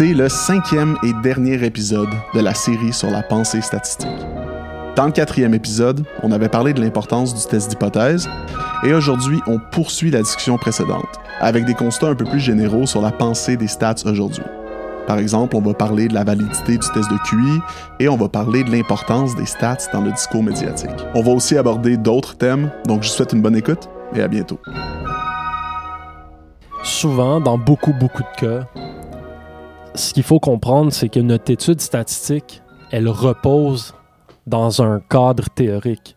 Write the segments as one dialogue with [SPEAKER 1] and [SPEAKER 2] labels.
[SPEAKER 1] C'est le cinquième et dernier épisode de la série sur la pensée statistique. Dans le quatrième épisode, on avait parlé de l'importance du test d'hypothèse, et aujourd'hui, on poursuit la discussion précédente, avec des constats un peu plus généraux sur la pensée des stats aujourd'hui. Par exemple, on va parler de la validité du test de QI et on va parler de l'importance des stats dans le discours médiatique. On va aussi aborder d'autres thèmes, donc je vous souhaite une bonne écoute et à bientôt.
[SPEAKER 2] Souvent, dans beaucoup, beaucoup de cas, ce qu'il faut comprendre, c'est que notre étude statistique, elle repose dans un cadre théorique.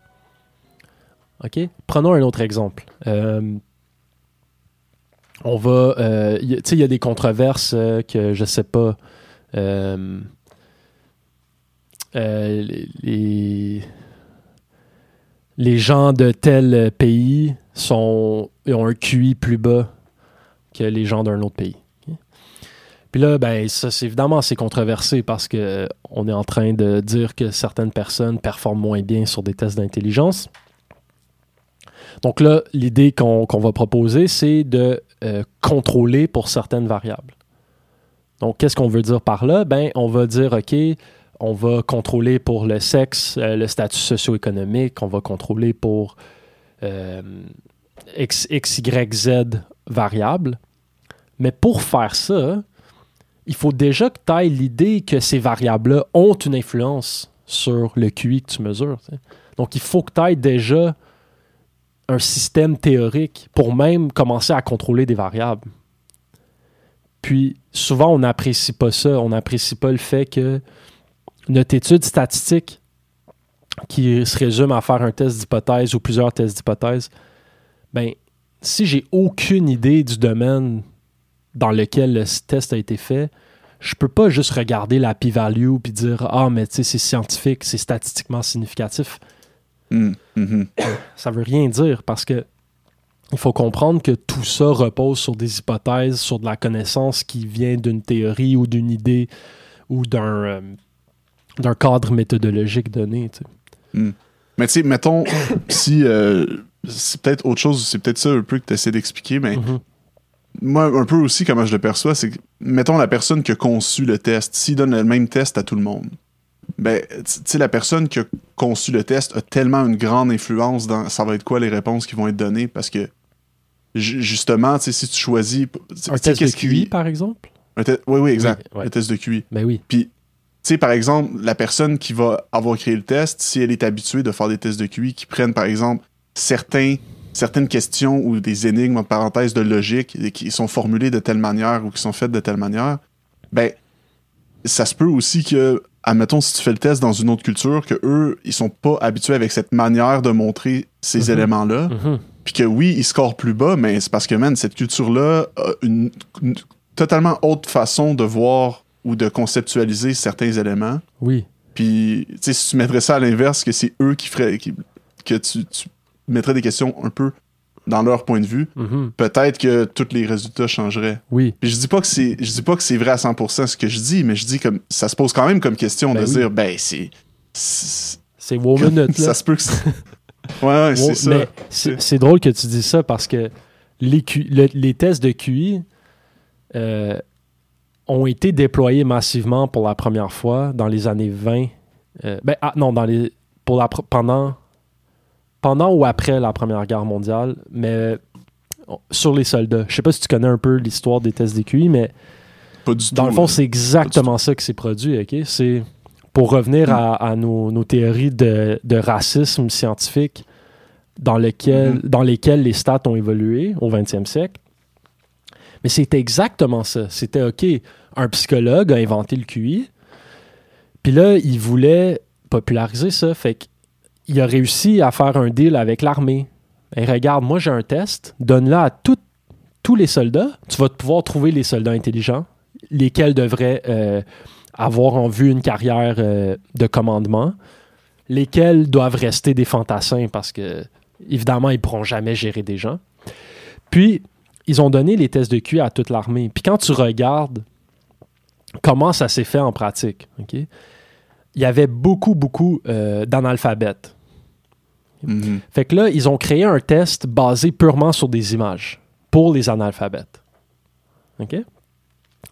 [SPEAKER 2] OK? Prenons un autre exemple. Euh, on va. Euh, tu sais, il y a des controverses euh, que je sais pas. Les, les gens de tel pays sont, ont un QI plus bas que les gens d'un autre pays. Puis là, ben, ça, c'est évidemment assez controversé parce que on est en train de dire que certaines personnes performent moins bien sur des tests d'intelligence. Donc là, l'idée qu'on va proposer, c'est de euh, contrôler pour certaines variables. Donc, qu'est-ce qu'on veut dire par là? Ben, on va dire, OK, on va contrôler pour le sexe, euh, le statut socio-économique, on va contrôler pour euh, X, X, Y, Z variables. Mais pour faire ça, il faut déjà que tu ailles l'idée que ces variables-là ont une influence sur le QI que tu mesures. Donc, il faut que tu ailles déjà un système théorique pour même commencer à contrôler des variables. Puis souvent, on n'apprécie pas ça. On n'apprécie pas le fait que notre étude statistique, qui se résume à faire un test d'hypothèse ou plusieurs tests d'hypothèse, ben, si j'ai aucune idée du domaine dans lequel le test a été fait, je peux pas juste regarder la p-value puis dire ah mais tu sais c'est scientifique, c'est statistiquement significatif.
[SPEAKER 1] Mm, mm-hmm.
[SPEAKER 2] Ça veut rien dire parce que il faut comprendre que tout ça repose sur des hypothèses, sur de la connaissance qui vient d'une théorie ou d'une idée ou d'un euh, d'un cadre méthodologique donné.
[SPEAKER 1] Mm. Mais tu sais, mettons, si euh, c'est peut-être autre chose, c'est peut-être ça un peu que tu essaies d'expliquer, mais
[SPEAKER 2] Mhm.
[SPEAKER 1] Moi, un peu aussi, comment je le perçois, c'est que, mettons, la personne qui a conçu le test, s'il donne le même test à tout le monde, ben, tu sais, la personne qui a conçu le test a tellement une grande influence dans ça va être quoi les réponses qui vont être données parce que, ju- justement, tu sais, si tu choisis.
[SPEAKER 2] Un test de
[SPEAKER 1] qui-
[SPEAKER 2] QI, par exemple?
[SPEAKER 1] un te- Oui, oui, exact.
[SPEAKER 2] Oui, ouais.
[SPEAKER 1] Le test de QI.
[SPEAKER 2] Ben oui.
[SPEAKER 1] Puis, tu sais, par exemple, la personne qui va avoir créé le test, si elle est habituée de faire des tests de QI qui prennent, par exemple, certains, certaines questions ou des énigmes, en parenthèse, de logique, qui sont formulées de telle manière ou qui sont faites de telle manière, ben, ça se peut aussi que, admettons, si tu fais le test dans une autre culture, que eux, ils sont pas habitués avec cette manière de montrer ces
[SPEAKER 2] Mhm.
[SPEAKER 1] éléments-là.
[SPEAKER 2] Mhm.
[SPEAKER 1] Puis que oui, ils scorent plus bas, mais c'est parce que, man, cette culture-là a une, une totalement autre façon de voir ou de conceptualiser certains éléments.
[SPEAKER 2] Oui.
[SPEAKER 1] Puis, tu sais, si tu mettrais ça à l'inverse, que c'est eux qui feraient. qui- que tu, tu mettrais des questions un peu dans leur point de vue,
[SPEAKER 2] Mhm.
[SPEAKER 1] peut-être que tous les résultats changeraient.
[SPEAKER 2] Oui.
[SPEAKER 1] Puis je dis pas que c'est je dis pas que c'est vrai à 100% ce que je dis, mais je dis comme ça se pose quand même comme question
[SPEAKER 2] Ben
[SPEAKER 1] de
[SPEAKER 2] oui.
[SPEAKER 1] dire ben c'est c'est-
[SPEAKER 2] là.
[SPEAKER 1] ça se peut que Ouais, ouais, c'est ça.
[SPEAKER 2] Mais c'est drôle que tu dis ça parce que les, Q- le- les tests de QI euh, ont été déployés massivement pour la première fois dans les années 20. Euh, ben, ah, non, dans les, pour la, pendant, pendant ou après la Première Guerre mondiale, mais sur les soldats. Je sais pas si tu connais un peu l'histoire des tests de QI, mais
[SPEAKER 1] pas du tout.
[SPEAKER 2] dans le fond, c'est exactement ça qui s'est produit. ok? C'est pour revenir à, à nos, nos théories de, de racisme scientifique dans, lequel,
[SPEAKER 1] Mhm.
[SPEAKER 2] dans lesquelles les stats ont évolué au 20e siècle. Mais c'était exactement ça. C'était OK, un psychologue a inventé le QI, puis là, il voulait populariser ça. Fait qu'il a réussi à faire un deal avec l'armée. Et regarde, moi j'ai un test, donne-le à tous les soldats. Tu vas pouvoir trouver les soldats intelligents, lesquels devraient euh, avoir en vue une carrière euh, de commandement, lesquels doivent rester des fantassins parce que, évidemment, ils ne pourront jamais gérer des gens. Puis, ils ont donné les tests de QI à toute l'armée. Puis, quand tu regardes comment ça s'est fait en pratique, OK, il y avait beaucoup, beaucoup euh, d'analphabètes.
[SPEAKER 1] Mhm.
[SPEAKER 2] Fait que là, ils ont créé un test basé purement sur des images pour les analphabètes. OK?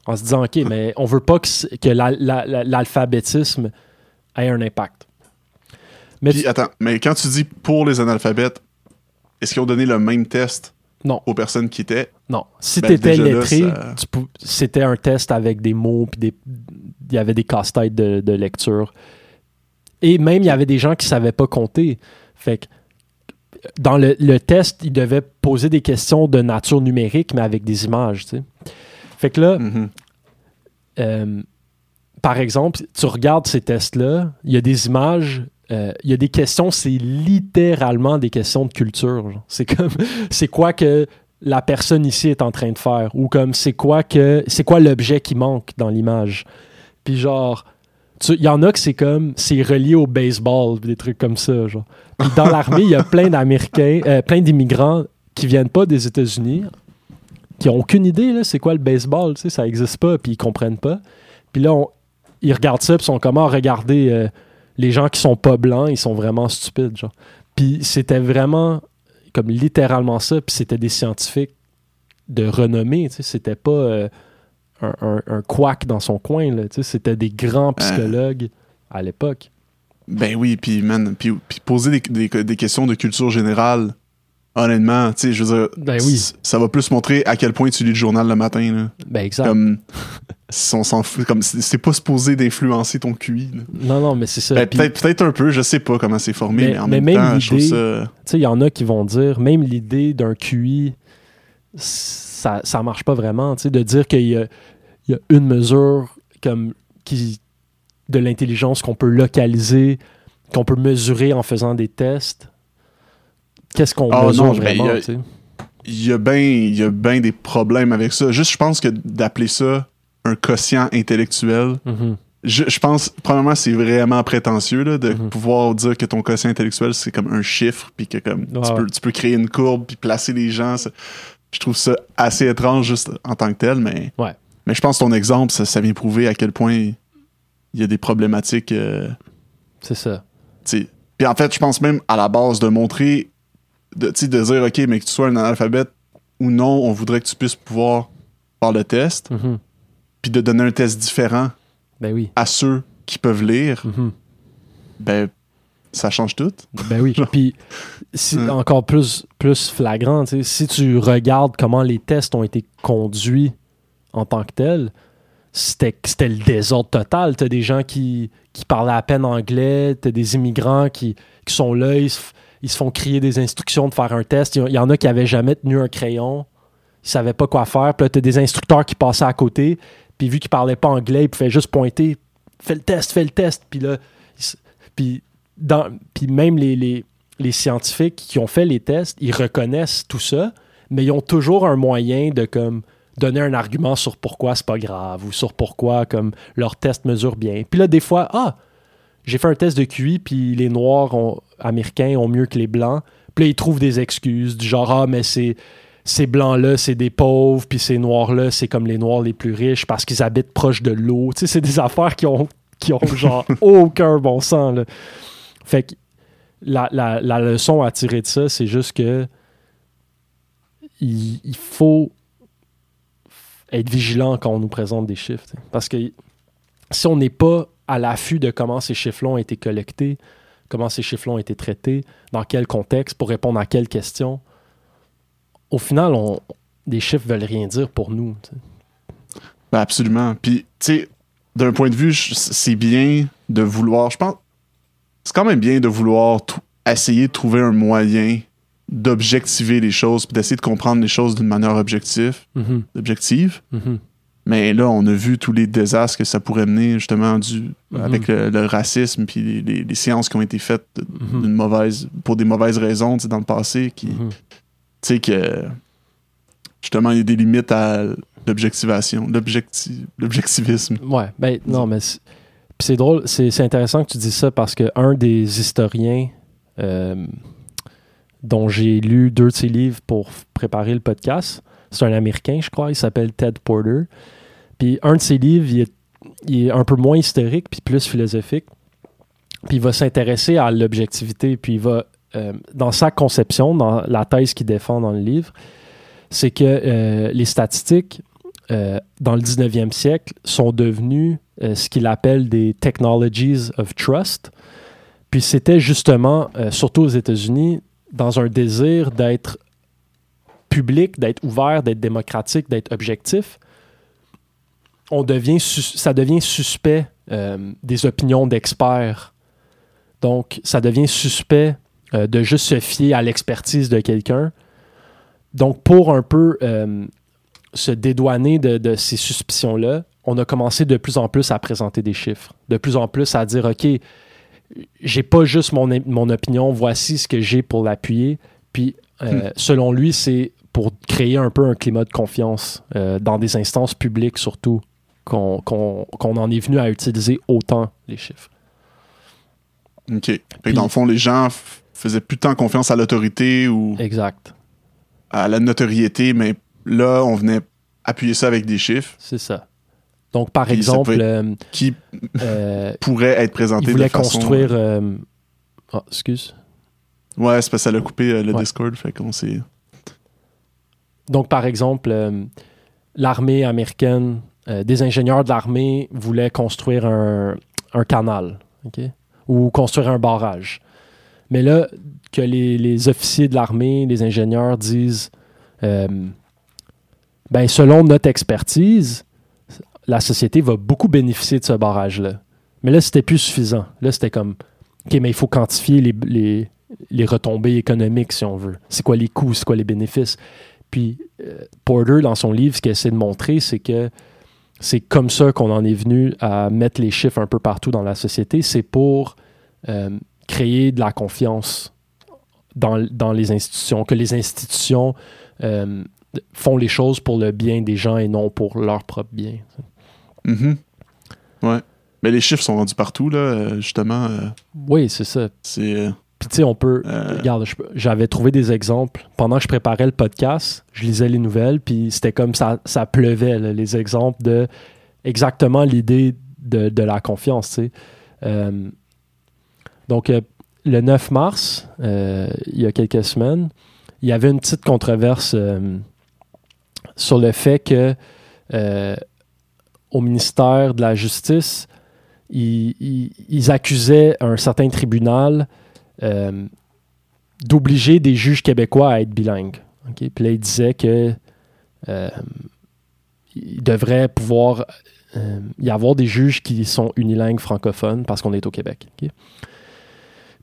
[SPEAKER 2] En se disant, OK, mais on veut pas que, c- que la- la- la- l'alphabétisme ait un impact. Mais
[SPEAKER 1] Puis
[SPEAKER 2] tu-
[SPEAKER 1] attends, mais quand tu dis pour les analphabètes, est-ce qu'ils ont donné le même test
[SPEAKER 2] non,
[SPEAKER 1] aux personnes qui étaient?
[SPEAKER 2] Non. Si
[SPEAKER 1] Ben,
[SPEAKER 2] tu étais lettré,
[SPEAKER 1] ça-
[SPEAKER 2] c'était un test avec des mots, puis des- il y avait des casse-têtes de, de lecture. Et même, il y avait des gens qui savaient pas compter. Fait que dans le, le test, ils devaient poser des questions de nature numérique, mais avec des images, tu sais. Fait que là,
[SPEAKER 1] Mhm.
[SPEAKER 2] euh, par exemple, tu regardes ces tests-là, il y a des images, euh, il y a des questions, c'est littéralement des questions de culture. C'est comme, c'est quoi que la personne ici est en train de faire, ou comme c'est quoi que, c'est quoi l'objet qui manque dans l'image? Puis genre, il y en a que c'est comme, c'est relié au baseball, des trucs comme ça. Genre. Puis dans l'armée, il y a plein d'Américains, euh, plein d'immigrants qui viennent pas des États-Unis, qui ont aucune idée, là, c'est quoi le baseball, tu sais, ça existe pas, puis ils comprennent pas. Puis là, on- ils regardent ça, puis sont comment regarder euh, les gens qui sont pas blancs, ils sont vraiment stupides, genre. Puis c'était vraiment comme littéralement ça, puis c'était des scientifiques de renommée, tu sais, c'était pas euh, un, un, un quack dans son coin, c'était des grands psychologues à l'époque.
[SPEAKER 1] Ben oui, puis man, puis, poser des, des- des questions de culture générale, honnêtement, tu sais, je veux dire,
[SPEAKER 2] Ben oui.
[SPEAKER 1] ça va plus montrer à quel point tu lis le journal le matin, là.
[SPEAKER 2] Ben exact.
[SPEAKER 1] Comme, si on s'en fout, comme, c'est pas supposé d'influencer ton QI, là.
[SPEAKER 2] Non, non, mais c'est ça.
[SPEAKER 1] Ben, peut-être, peut-être un peu, je sais pas comment c'est formé, mais,
[SPEAKER 2] Mais-
[SPEAKER 1] en
[SPEAKER 2] mais
[SPEAKER 1] même,
[SPEAKER 2] même
[SPEAKER 1] temps, je ça...
[SPEAKER 2] Tu sais, il y en a qui vont dire, même l'idée d'un QI, ça, ça marche pas vraiment. Tu sais, de dire qu'il y a, il y a une mesure comme qui, de l'intelligence qu'on peut localiser, qu'on peut mesurer en faisant des tests. Qu'est-ce qu'on
[SPEAKER 1] Ah,
[SPEAKER 2] mesure
[SPEAKER 1] non,
[SPEAKER 2] vraiment?
[SPEAKER 1] il y a- a bien ben des problèmes avec ça. Juste, je pense que d'appeler ça un quotient intellectuel,
[SPEAKER 2] Mhm.
[SPEAKER 1] je, je pense, premièrement, c'est vraiment prétentieux là, de
[SPEAKER 2] Mhm.
[SPEAKER 1] pouvoir dire que ton quotient intellectuel, c'est comme un chiffre, puis que comme tu, peux, tu peux créer une courbe, puis placer les gens. ça- je trouve ça assez étrange juste en tant que tel, mais,
[SPEAKER 2] Ouais.
[SPEAKER 1] Mais je pense que ton exemple, ça, ça vient prouver à quel point il y a des problématiques. euh,
[SPEAKER 2] C'est ça.
[SPEAKER 1] Puis en fait, je pense même à la base de montrer, de, de dire, OK, mais que tu sois un analphabète ou non, on voudrait que tu puisses pouvoir faire le test,
[SPEAKER 2] Mhm.
[SPEAKER 1] puis de donner un test différent
[SPEAKER 2] Ben oui.
[SPEAKER 1] à ceux qui peuvent lire,
[SPEAKER 2] Mhm.
[SPEAKER 1] ben, ça change tout.
[SPEAKER 2] Ben oui. Puis, si- encore plus, plus flagrant, si tu regardes comment les tests ont été conduits en tant que tels, c'était le désordre total. Tu as des gens qui, qui parlaient à peine anglais, tu as des immigrants qui, qui sont là, ils se, ils se font crier des instructions de faire un test. Il y- en a qui avaient jamais tenu un crayon, ils savaient pas quoi faire. Puis là, tu as des instructeurs qui passaient à côté, puis vu qu'ils parlaient pas anglais, ils pouvaient juste pointer fais le test, fais le test. Puis là, puis dans, puis même les, les, les scientifiques qui ont fait les tests, ils reconnaissent tout ça, mais ils ont toujours un moyen de comme donner un argument sur pourquoi c'est pas grave ou sur pourquoi comme leur test mesure bien. Puis là, des fois, ah, j'ai fait un test de QI, puis les Noirs ont- américains ont mieux que les Blancs. Puis là, ils trouvent des excuses du genre, ah, mais c'est ces blancs-là, c'est des pauvres, puis ces noirs-là, c'est comme les noirs les plus riches parce qu'ils habitent proche de l'eau. Tu sais, c'est des affaires qui ont, qui ont genre aucun bon sens. Là. Fait que la, la- la leçon à tirer de ça, c'est juste que il, il faut être vigilant quand on nous présente des chiffres. Parce que si on n'est pas à l'affût de comment ces chiffres-là ont été collectés, comment ces chiffres-là ont été traités, dans quel contexte, pour répondre à quelle question, au final, des chiffres veulent rien dire pour nous.
[SPEAKER 1] Ben, absolument. Puis, tu sais, d'un point de vue, c'est bien de vouloir, je pense, c'est quand même bien de vouloir essayer de trouver un moyen d'objectiver les choses, puis d'essayer de comprendre les choses d'une manière objective,
[SPEAKER 2] Mhm,
[SPEAKER 1] objective.
[SPEAKER 2] mhm.
[SPEAKER 1] Mais là, on a vu tous les désastres que ça pourrait mener, justement, du,
[SPEAKER 2] Mhm.
[SPEAKER 1] avec le, le racisme, puis les, les- les séances qui ont été faites d'une mauvaise, pour des mauvaises raisons, dans le passé, qui, tu sais, que justement, il y a des limites à l'objectivation, l'objecti- l'objectivisme.
[SPEAKER 2] Ouais, ben non, mais c'est- drôle, c'est c'est intéressant que tu dis ça parce que un des historiens euh, dont j'ai lu deux de ses livres pour préparer le podcast, c'est un Américain, je crois, il s'appelle Ted Porter. Puis un de ses livres, il est, un peu moins historique puis plus philosophique. Puis il va s'intéresser à l'objectivité, puis il va, euh, dans sa conception, dans la thèse qu'il défend dans le livre, c'est que euh, les statistiques euh, dans le 19e siècle, sont devenus euh, ce qu'il appelle des technologies of trust. Puis c'était justement, surtout aux États-Unis, dans un désir d'être public, d'être ouvert, d'être démocratique, d'être objectif. On devient ça devient suspect des opinions d'experts. Donc, ça devient suspect de juste se fier à l'expertise de quelqu'un. Donc, pour un peu se dédouaner de, ces suspicions-là, on a commencé de plus en plus à présenter des chiffres, de plus en plus à dire, OK, j'ai pas juste mon, mon opinion, voici ce que j'ai pour l'appuyer. Puis, euh, hmm. selon lui, c'est pour créer un peu un climat de confiance euh, dans des instances publiques surtout qu'on en est venu à utiliser autant les chiffres.
[SPEAKER 1] OK. dans le fond, les gens faisaient plus tant confiance à l'autorité ou
[SPEAKER 2] exact.
[SPEAKER 1] à la notoriété, mais Là, on venait appuyer ça avec des chiffres.
[SPEAKER 2] C'est ça. Donc, par exemple. Euh,
[SPEAKER 1] qui euh, pourrait être présenté
[SPEAKER 2] il voulait construire. Euh, oh, excuse.
[SPEAKER 1] Ouais, c'est parce que ça a coupé le Discord, fait qu'on s'est.
[SPEAKER 2] Donc, par exemple, l'armée américaine, des ingénieurs de l'armée voulaient construire un, canal, OK? Ou construire un barrage. Mais là, que les, les officiers de l'armée, les ingénieurs disent ben, selon notre expertise, la société va beaucoup bénéficier de ce barrage-là. Mais là, c'était plus suffisant. Là, c'était comme, OK, mais il faut quantifier les, retombées économiques, si on veut. C'est quoi les coûts, c'est quoi les bénéfices? Puis, euh, Porter, dans son livre, ce qu'il essaie de montrer, c'est que c'est comme ça qu'on en est venu à mettre les chiffres un peu partout dans la société. C'est pour euh, créer de la confiance dans, dans, les institutions, que les institutions euh, font les choses pour le bien des gens et non pour leur propre bien.
[SPEAKER 1] Mm Ouais. Mais les chiffres sont rendus partout, là, euh, justement. Euh,
[SPEAKER 2] oui, c'est ça.
[SPEAKER 1] C'est. Euh,
[SPEAKER 2] Puis, tu sais, on peut. Regarde, j'avais trouvé des exemples. Pendant que je préparais le podcast, je lisais les nouvelles, puis c'était comme ça, ça pleuvait, les exemples de exactement l'idée de, de, la confiance, tu sais. donc, le 9 mars, il y a quelques semaines, il y avait une petite controverse sur le fait que euh, au ministère de la Justice, ils, accusaient un certain tribunal euh, d'obliger des juges québécois à être bilingues. Puis là, ils disaient que euh, devrait pouvoir y avoir des juges qui sont unilingues francophones parce qu'on est au Québec.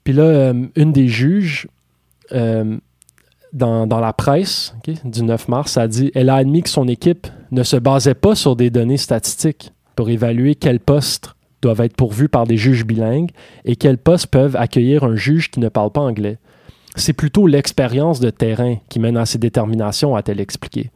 [SPEAKER 2] Puis là, une des juges dans, la presse du 9 mars, a dit elle a admis que son équipe ne se basait pas sur des données statistiques pour évaluer quels postes doivent être pourvus par des juges bilingues et quels postes peuvent accueillir un juge qui ne parle pas anglais. C'est plutôt l'expérience de terrain qui mène à ces déterminations, a-t-elle expliqué.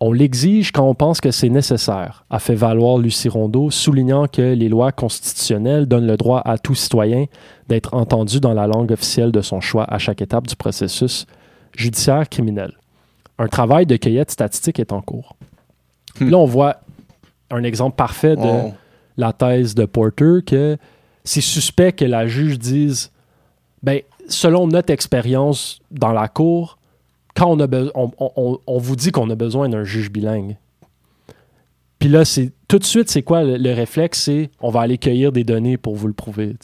[SPEAKER 2] On l'exige quand on pense que c'est nécessaire, a fait valoir Lucie Rondeau, soulignant que les lois constitutionnelles donnent le droit à tout citoyen d'être entendu dans la langue officielle de son choix à chaque étape du processus, judiciaire criminel. Un travail de cueillette statistique est en cours. Hmm. Là, on voit un exemple parfait de oh. la thèse de Porter que c'est suspect que la juge dise ben, selon notre expérience dans la cour, quand on, a on, vous dit qu'on a besoin d'un juge bilingue. Puis là, c'est tout de suite, c'est quoi le, réflexe? C'est on va aller cueillir des données pour vous le prouver.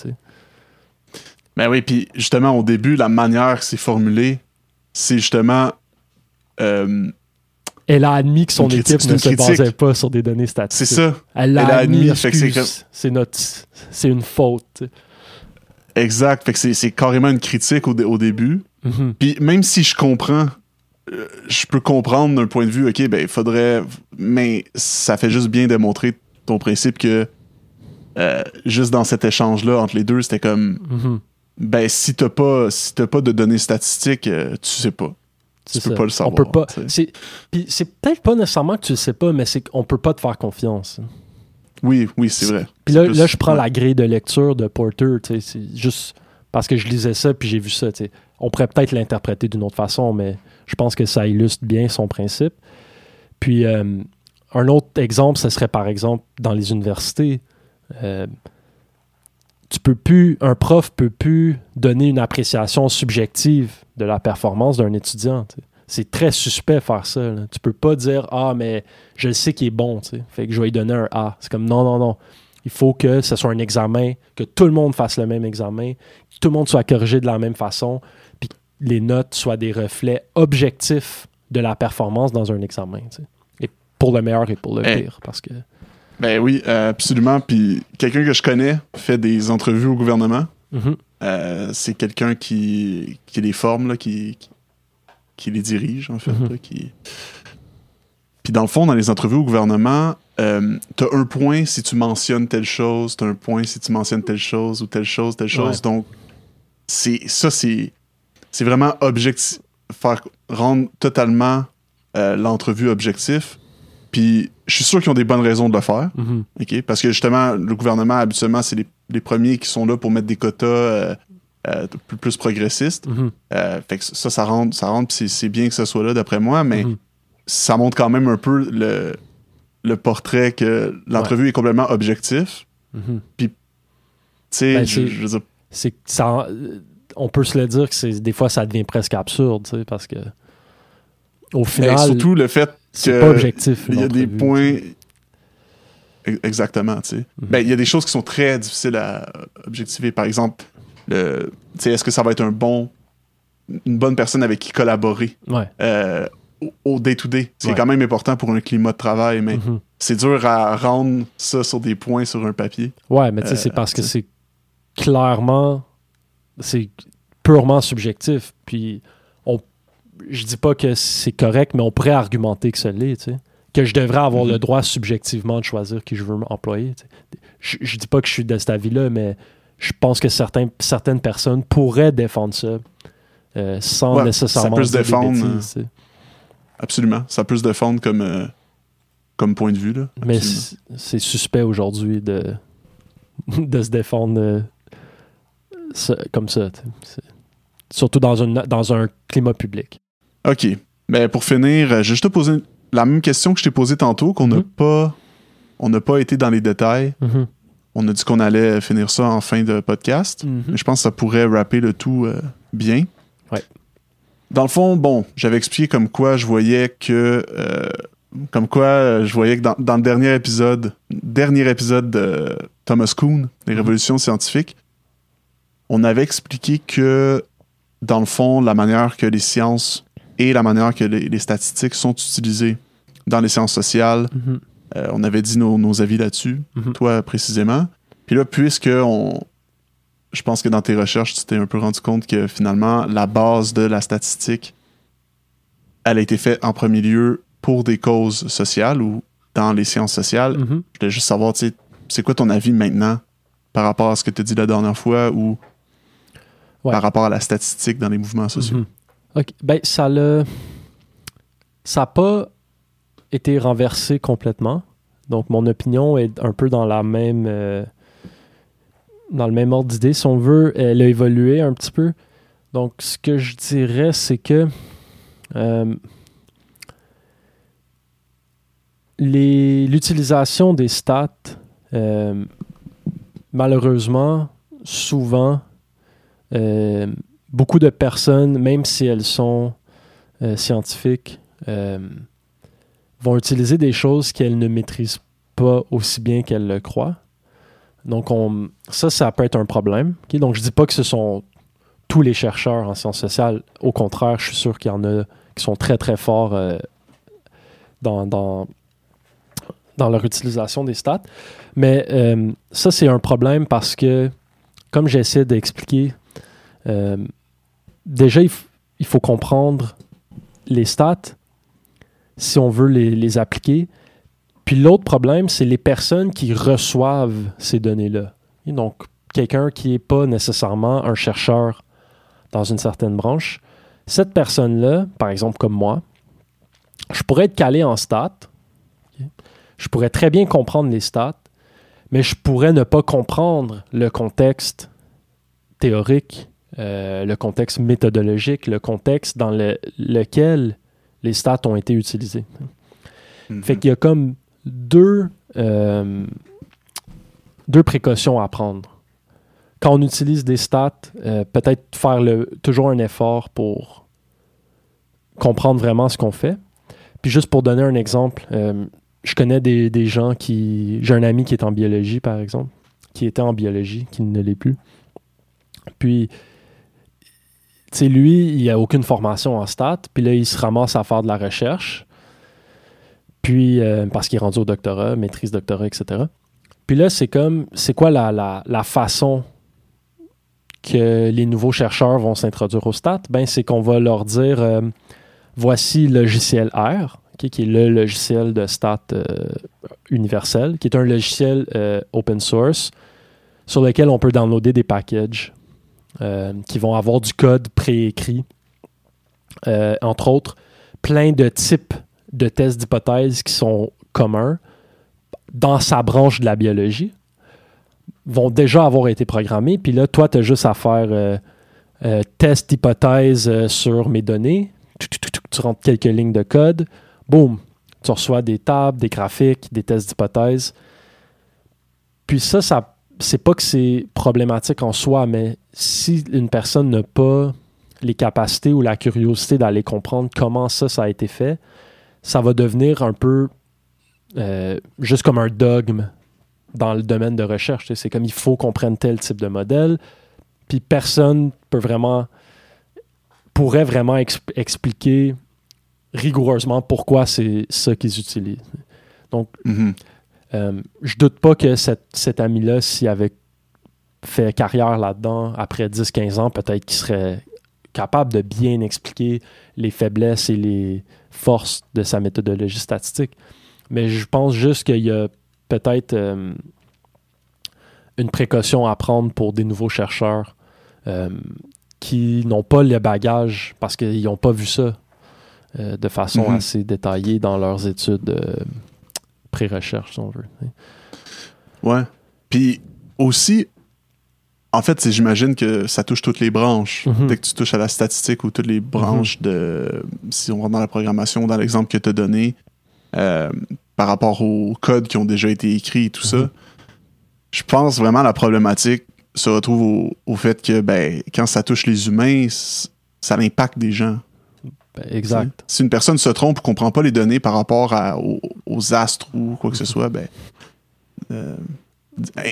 [SPEAKER 1] Ben oui, puis justement, au début, la manière que c'est formulé, c'est justement. Euh,
[SPEAKER 2] elle a admis que son équipe ne se basait pas sur des données statistiques.
[SPEAKER 1] C'est ça.
[SPEAKER 2] Elle l'a admis. c'est notre, c'est une faute.
[SPEAKER 1] Exact. Fait que c'est carrément une critique au, au début. Mm-hmm. Puis même si je comprends, euh, je peux comprendre d'un point de vue, ok, ben il faudrait, mais ça fait juste bien démontrer ton principe que euh, juste dans cet échange-là entre les deux, c'était comme, mm-hmm ben si t'as pas si pas de données statistiques, euh, tu sais pas. Tu peux pas le savoir.
[SPEAKER 2] On peut pas. C'est, c'est peut-être pas nécessairement que tu le sais pas, mais c'est qu'on peut pas te faire confiance.
[SPEAKER 1] Oui, oui, c'est vrai.
[SPEAKER 2] Puis là, là, je prends la grille de lecture de Porter, c'est juste parce que je lisais ça puis j'ai vu ça. On pourrait peut-être l'interpréter d'une autre façon, mais je pense que ça illustre bien son principe. Puis euh, un autre exemple, ce serait par exemple dans les universités. Euh, tu peux plus, un prof peut plus donner une appréciation subjective de la performance d'un étudiant. c'est très suspect faire ça. là. Tu peux pas dire Ah, mais je le sais qu'il est bon, tu sais. Fait que je vais lui donner un A. C'est comme non, non, non. Il faut que ce soit un examen, que tout le monde fasse le même examen, que tout le monde soit corrigé de la même façon, puis que les notes soient des reflets objectifs de la performance dans un examen. Et pour le meilleur et pour le
[SPEAKER 1] Eh.
[SPEAKER 2] pire. Parce que.
[SPEAKER 1] Ben oui, euh, absolument. Puis quelqu'un que je connais fait des entrevues au gouvernement.
[SPEAKER 2] Mhm.
[SPEAKER 1] Euh, c'est quelqu'un qui, qui les forme, là, qui, qui, qui les dirige, en fait.
[SPEAKER 2] Mhm.
[SPEAKER 1] là, qui... Puis dans le fond, dans les entrevues au gouvernement, euh, t'as un point si tu mentionnes telle chose, t'as un point si tu mentionnes telle chose ou telle chose, telle chose.
[SPEAKER 2] Ouais.
[SPEAKER 1] Donc, c'est ça, c'est c'est vraiment objectif, faire rendre totalement euh, l'entrevue objectif. Puis je suis sûr qu'ils ont des bonnes raisons de le faire.
[SPEAKER 2] Mhm.
[SPEAKER 1] Parce que justement, le gouvernement, habituellement, c'est les, les premiers qui sont là pour mettre des quotas euh, euh, plus, plus progressistes.
[SPEAKER 2] Mhm.
[SPEAKER 1] Euh, fait que ça, ça rentre, ça rentre puis c'est- bien que ce soit là, d'après moi, mais
[SPEAKER 2] Mhm.
[SPEAKER 1] ça montre quand même un peu le, le portrait que l'entrevue est complètement objectif.
[SPEAKER 2] Mhm.
[SPEAKER 1] Tu sais,
[SPEAKER 2] Ben,
[SPEAKER 1] je, veux dire,
[SPEAKER 2] c'est que ça on peut se le dire que des fois ça devient presque absurde tu sais, parce que au final
[SPEAKER 1] surtout le fait
[SPEAKER 2] c'est pas objectif
[SPEAKER 1] il y a des points... E- Exactement, tu sais.
[SPEAKER 2] Mhm.
[SPEAKER 1] Ben, il y a des choses qui sont très difficiles à objectiver. Par exemple, le, est-ce que ça va être un bon, une bonne personne avec qui collaborer
[SPEAKER 2] ouais
[SPEAKER 1] euh, au- day-to-day? C'est
[SPEAKER 2] Ouais.
[SPEAKER 1] quand même important pour un climat de travail, mais
[SPEAKER 2] Mhm.
[SPEAKER 1] c'est dur à rendre ça sur des points sur un papier.
[SPEAKER 2] ouais mais tu sais
[SPEAKER 1] Euh,
[SPEAKER 2] c'est parce que c'est clairement c'est purement subjectif puis on je dis pas que c'est correct mais on pourrait argumenter que ce l'est tu sais que je devrais avoir
[SPEAKER 1] Mhm.
[SPEAKER 2] le droit subjectivement de choisir qui je veux employer tu sais. je, je dis pas que je suis de cet avis là mais je pense que certains, certaines personnes pourraient défendre ça euh, sans
[SPEAKER 1] Ouais,
[SPEAKER 2] nécessairement
[SPEAKER 1] ça peut se
[SPEAKER 2] des
[SPEAKER 1] défendre,
[SPEAKER 2] bêtises, sais.
[SPEAKER 1] Absolument. Ça peut se défendre comme, euh, comme point de vue. Là.
[SPEAKER 2] Mais c'est- suspect aujourd'hui de, de se défendre euh, ça- comme ça. Surtout dans, une, dans un climat public.
[SPEAKER 1] OK. Ben, pour finir, euh, je vais juste te poser la même question que je t'ai posée tantôt, qu'on n'a
[SPEAKER 2] Mhm.
[SPEAKER 1] pas on n'a pas été dans les détails.
[SPEAKER 2] Mhm.
[SPEAKER 1] On a dit qu'on allait finir ça en fin de podcast.
[SPEAKER 2] Mhm.
[SPEAKER 1] Mais je pense que ça pourrait rapper le tout euh, bien.
[SPEAKER 2] Ouais.
[SPEAKER 1] Dans le fond, bon, j'avais expliqué comme quoi je voyais que. euh, comme quoi je voyais que dans, dans le dernier épisode, dernier épisode de Thomas Kuhn, Les révolutions scientifiques, on avait expliqué que, dans le fond, la manière que les sciences et la manière que les, les statistiques sont utilisées dans les sciences sociales,
[SPEAKER 2] Mhm.
[SPEAKER 1] euh, on avait dit nos, nos avis là-dessus,
[SPEAKER 2] Mhm.
[SPEAKER 1] toi précisément. Puis là, puisque on, je pense que dans tes recherches, tu t'es un peu rendu compte que finalement, la base de la statistique, elle a été faite en premier lieu pour des causes sociales ou dans les sciences sociales.
[SPEAKER 2] Mhm.
[SPEAKER 1] Je voulais juste savoir, tu sais, c'est quoi ton avis maintenant par rapport à ce que tu as dit la dernière fois ou
[SPEAKER 2] Ouais.
[SPEAKER 1] par rapport à la statistique dans les mouvements sociaux?
[SPEAKER 2] Ok. Ben, ça l'a. Ça n'a pas été renversé complètement. Donc, mon opinion est un peu dans la même. euh, dans le même ordre d'idée. Si on veut, elle a évolué un petit peu. Donc, ce que je dirais, c'est que. euh, L'utilisation des stats, euh, malheureusement, souvent, beaucoup de personnes, même si elles sont euh, scientifiques, euh, vont utiliser des choses qu'elles ne maîtrisent pas aussi bien qu'elles le croient. Donc, on, ça, ça peut être un problème. Donc, je dis pas que ce sont tous les chercheurs en sciences sociales. Au contraire, je suis sûr qu'il y en a qui sont très, très forts euh, dans, leur utilisation des stats. Mais ça, c'est un problème parce que, comme j'essaie d'expliquer, déjà, il, faut comprendre les stats si on veut les, appliquer. Puis l'autre problème, c'est les personnes qui reçoivent ces données-là. Donc, quelqu'un qui n'est pas nécessairement un chercheur dans une certaine branche, cette personne-là, par exemple comme moi, je pourrais être calé en stats, je pourrais très bien comprendre les stats, mais je pourrais ne pas comprendre le contexte théorique, euh, le contexte méthodologique, le contexte dans le- lequel les stats ont été utilisés.
[SPEAKER 1] Mhm.
[SPEAKER 2] Fait qu'il y a comme deux, euh, deux précautions à prendre. Quand on utilise des stats, euh, peut-être faire le, toujours un effort pour comprendre vraiment ce qu'on fait. Puis juste pour donner un exemple, je connais des, des gens qui... J'ai un ami qui est en biologie, par exemple, qui était en biologie, qui ne l'est plus. Puis, sais, lui, il a aucune formation en stats, puis là, il se ramasse à faire de la recherche. Puis, euh, parce qu'il est rendu au doctorat, maîtrise doctorat, etc. Puis là, c'est comme, c'est quoi la, la, façon que les nouveaux chercheurs vont s'introduire au stats? Ben, c'est qu'on va leur dire, euh, voici le logiciel R, qui est le logiciel de stats euh, universel, qui est un logiciel euh, open source sur lequel on peut downloader des packages qui vont avoir du code préécrit. Euh, entre autres, plein de types de tests d'hypothèses qui sont communs dans sa branche de la biologie vont déjà avoir été programmés. Puis là, toi, tu as juste à faire euh, euh, test d'hypothèse euh, sur mes données. Tu rentres quelques lignes de code. Boum. Tu reçois des tables, des graphiques, des tests d'hypothèse. Puis ça, ça c'est pas que c'est problématique en soi, mais si une personne n'a pas les capacités ou la curiosité d'aller comprendre comment ça, ça a été fait, ça va devenir un peu euh, juste comme un dogme dans le domaine de recherche. C'est comme il faut qu'on prenne tel type de modèle, puis personne peut vraiment pourrait vraiment exp- expliquer rigoureusement pourquoi c'est ça qu'ils utilisent.
[SPEAKER 1] Mhm.
[SPEAKER 2] Euh, je doute pas que cet, cet ami-là, s'il avait fait carrière là-dedans après 10-15 ans, peut-être qu'il serait capable de bien expliquer les faiblesses et les forces de sa méthodologie statistique. Mais je pense juste qu'il y a peut-être euh, une précaution à prendre pour des nouveaux chercheurs euh, qui n'ont pas le bagage parce qu'ils n'ont pas vu ça euh, de façon
[SPEAKER 1] Mhm.
[SPEAKER 2] assez détaillée dans leurs études pré-recherche, si on veut.
[SPEAKER 1] Ouais. Puis aussi, en fait, j'imagine que ça touche toutes les branches.
[SPEAKER 2] Mhm.
[SPEAKER 1] Dès que tu touches à la statistique ou toutes les branches de. Si on rentre dans la programmation, dans l'exemple que tu as donné, euh, par rapport aux codes qui ont déjà été écrits et tout
[SPEAKER 2] Mhm.
[SPEAKER 1] ça, je pense vraiment la problématique se retrouve au, au fait que ben, quand ça touche les humains, ça impacte des gens.
[SPEAKER 2] Ben, exact.
[SPEAKER 1] Si une personne se trompe ou comprend pas les données par rapport à- aux, aux astres ou quoi que ce soit, ben, euh,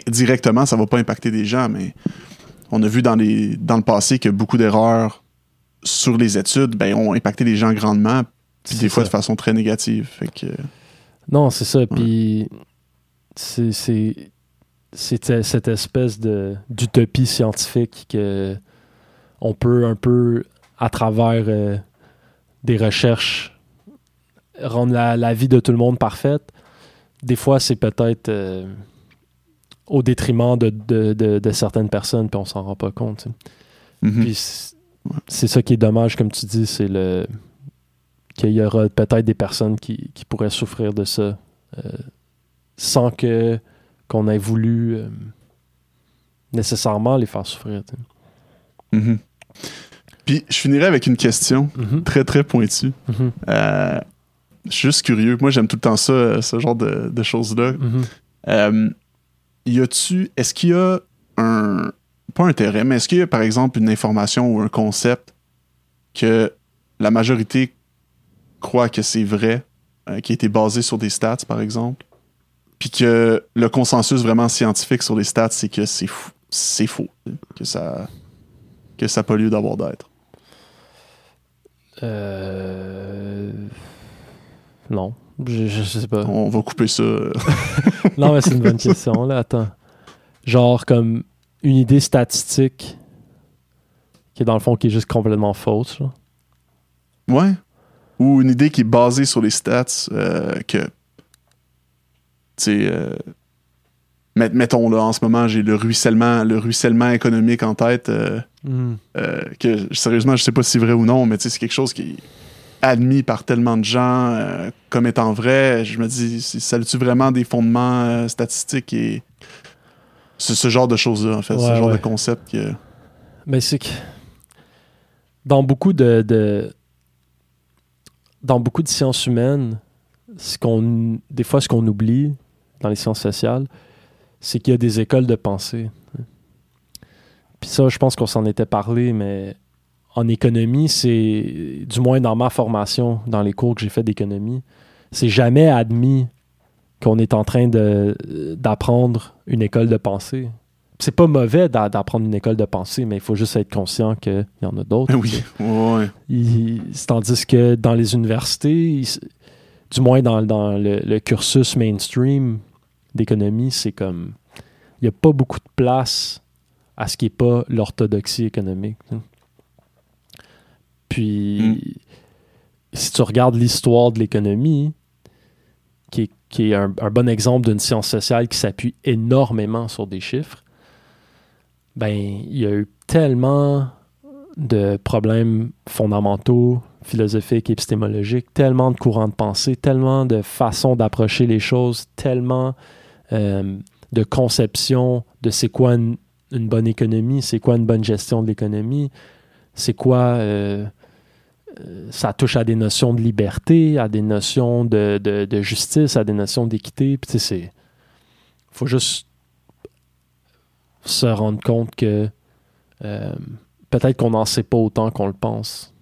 [SPEAKER 1] directement, ça va pas impacter des gens, mais on a vu dans, les, dans le passé que beaucoup d'erreurs sur les études ben, ont impacté les gens grandement, puis des fois de façon très négative. Fait que,
[SPEAKER 2] Non, c'est ça. Puis c'est cette espèce de d'utopie scientifique que on peut un peu à travers euh, des recherches rendre la, la vie de tout le monde parfaite. Des fois, c'est peut-être euh, au détriment de, de, de- de certaines personnes, puis on s'en rend pas compte.
[SPEAKER 1] mhm.
[SPEAKER 2] Puis c'est- ça qui est dommage, comme tu dis, c'est le qu'il y aura peut-être des personnes qui, qui pourraient souffrir de ça euh, sans que qu'on ait voulu euh, nécessairement les faire souffrir.
[SPEAKER 1] Mhm. Puis je finirai avec une question
[SPEAKER 2] Mhm,
[SPEAKER 1] très très pointue. Euh, je suis juste curieux. Moi, j'aime tout le temps ça, ce genre de, de choses-là. Y a-tu, est-ce qu'il y a un, pas un intérêt, mais est-ce qu'il y a par exemple une information ou un concept que la majorité croit que c'est vrai, euh, qui a été basé sur des stats par exemple, puis que le consensus vraiment scientifique sur les stats, c'est que c'est fou, c'est faux, que ça, que ça n'a pas lieu d'avoir d'être?
[SPEAKER 2] Euh, Non, je, je sais pas.
[SPEAKER 1] On va couper ça.
[SPEAKER 2] Non, mais c'est une bonne question. Là, attends. Genre comme une idée statistique qui est dans le fond qui est juste complètement fausse. là.
[SPEAKER 1] Ouais. Ou une idée qui est basée sur les stats euh, que. Tu sais. euh, met- mettons là, en ce moment, j'ai le ruissellement, le ruissellement économique en tête. euh,
[SPEAKER 2] Hmm.
[SPEAKER 1] que sérieusement, je sais pas si c'est vrai ou non, mais tu sais, c'est quelque chose qui admis par tellement de gens euh, comme étant vrai. Je me dis, ça a-tu vraiment des fondements euh, statistiques et. C'est ce genre de choses-là, en fait. ce genre
[SPEAKER 2] ouais.
[SPEAKER 1] de concept que.
[SPEAKER 2] Mais c'est que dans beaucoup de, de- dans beaucoup de sciences humaines, ce qu'on des fois ce qu'on oublie dans les sciences sociales, c'est qu'il y a des écoles de pensée. Puis ça, je pense qu'on s'en était parlé, mais en économie, c'est, du moins dans ma formation, dans les cours que j'ai fait d'économie, c'est jamais admis qu'on est en train d'apprendre une école de pensée. C'est pas mauvais d'apprendre une école de pensée, mais il faut juste être conscient qu'il y en a d'autres.
[SPEAKER 1] Oui, ouais.
[SPEAKER 2] tandis que dans les universités, du moins dans, le, cursus mainstream d'économie, c'est comme. Il n'y a pas beaucoup de place à ce qui n'est pas l'orthodoxie économique. Puis, mm. si tu regardes l'histoire de l'économie, qui est, un, bon exemple d'une science sociale qui s'appuie énormément sur des chiffres, ben, il y a eu tellement de problèmes fondamentaux, philosophiques, épistémologiques, tellement de courants de pensée, tellement de façons d'approcher les choses, tellement euh, de conceptions de c'est quoi une, bonne économie, c'est quoi une bonne gestion de l'économie, c'est quoi... Euh, ça touche à des notions de liberté, à des notions de, de justice, à des notions d'équité. Puis, tu sais, faut juste se rendre compte que euh, peut-être qu'on n'en sait pas autant qu'on le pense.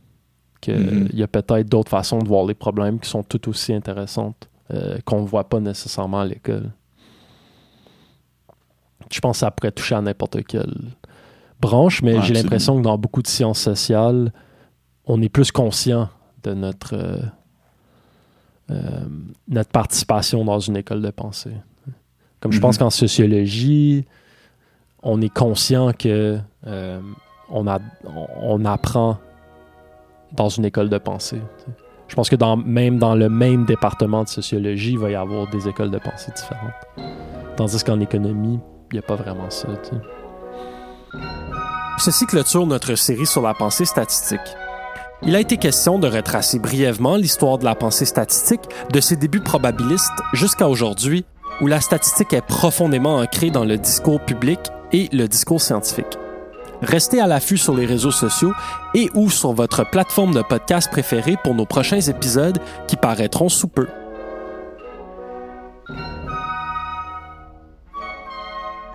[SPEAKER 2] Qu'il mm-hmm. y a peut-être d'autres façons de voir les problèmes qui sont tout aussi intéressantes euh, qu'on ne voit pas nécessairement à l'école. Je pense que ça pourrait toucher à n'importe quelle branche, mais j'ai l'impression que dans beaucoup de sciences sociales, on est plus conscient de notre, euh, notre participation dans une école de pensée. Comme je pense mm-hmm. qu'en sociologie, on est conscient que euh, on, a, on, apprend dans une école de pensée. Je pense que dans, même dans le même département de sociologie, il va y avoir des écoles de pensée différentes. Tandis qu'en économie, il n'y a pas vraiment ça. Ceci clôture notre série sur la pensée statistique. Il a été question de retracer brièvement l'histoire de la pensée statistique de ses débuts probabilistes jusqu'à aujourd'hui, où la statistique est profondément ancrée dans le discours public et le discours scientifique. Restez à l'affût sur les réseaux sociaux et ou sur votre plateforme de podcast préférée pour nos prochains épisodes qui paraîtront sous peu.